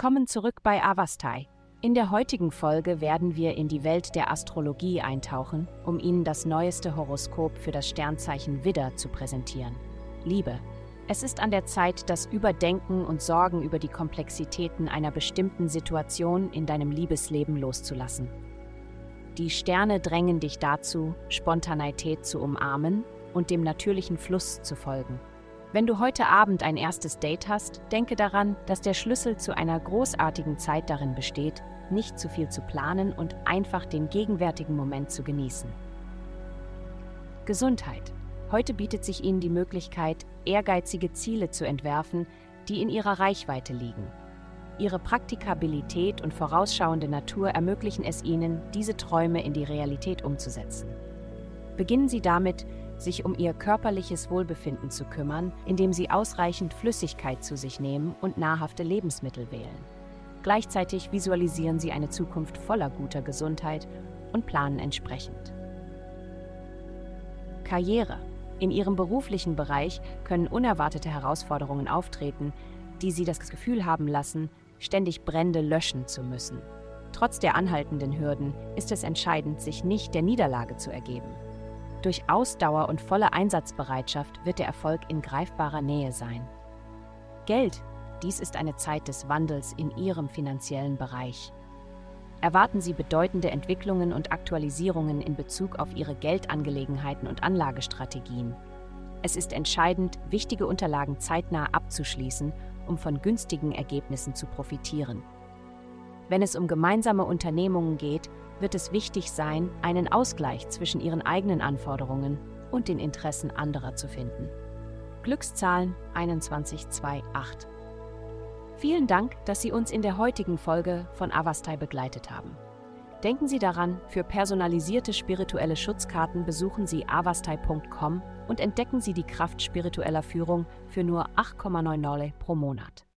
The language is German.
willkommen zurück bei Avastai. In der heutigen Folge werden wir in die Welt der Astrologie eintauchen, um Ihnen das neueste Horoskop für das Sternzeichen Widder zu präsentieren. Liebe. Es ist an der Zeit, das Überdenken und Sorgen über die Komplexitäten einer bestimmten Situation in deinem Liebesleben loszulassen. Die Sterne drängen dich dazu, Spontaneität zu umarmen und dem natürlichen Fluss zu folgen. Wenn du heute Abend ein erstes Date hast, denke daran, dass der Schlüssel zu einer großartigen Zeit darin besteht, nicht zu viel zu planen und einfach den gegenwärtigen Moment zu genießen. Gesundheit. Heute bietet sich Ihnen die Möglichkeit, ehrgeizige Ziele zu entwerfen, die in Ihrer Reichweite liegen. Ihre Praktikabilität und vorausschauende Natur ermöglichen es Ihnen, diese Träume in die Realität umzusetzen. Beginnen Sie damit, sich um ihr körperliches Wohlbefinden zu kümmern, indem sie ausreichend Flüssigkeit zu sich nehmen und nahrhafte Lebensmittel wählen. Gleichzeitig visualisieren sie eine Zukunft voller guter Gesundheit und planen entsprechend. Karriere. In ihrem beruflichen Bereich können unerwartete Herausforderungen auftreten, die sie das Gefühl haben lassen, ständig Brände löschen zu müssen. Trotz der anhaltenden Hürden ist es entscheidend, sich nicht der Niederlage zu ergeben. Durch Ausdauer und volle Einsatzbereitschaft wird der Erfolg in greifbarer Nähe sein. Geld, dies ist eine Zeit des Wandels in Ihrem finanziellen Bereich. Erwarten Sie bedeutende Entwicklungen und Aktualisierungen in Bezug auf Ihre Geldangelegenheiten und Anlagestrategien. Es ist entscheidend, wichtige Unterlagen zeitnah abzuschließen, um von günstigen Ergebnissen zu profitieren. Wenn es um gemeinsame Unternehmungen geht, wird es wichtig sein, einen Ausgleich zwischen ihren eigenen Anforderungen und den Interessen anderer zu finden. Glückszahlen 2128. Vielen Dank, dass Sie uns in der heutigen Folge von Avastai begleitet haben. Denken Sie daran, für personalisierte spirituelle Schutzkarten besuchen Sie avastai.com und entdecken Sie die Kraft spiritueller Führung für nur 8,9 pro Monat.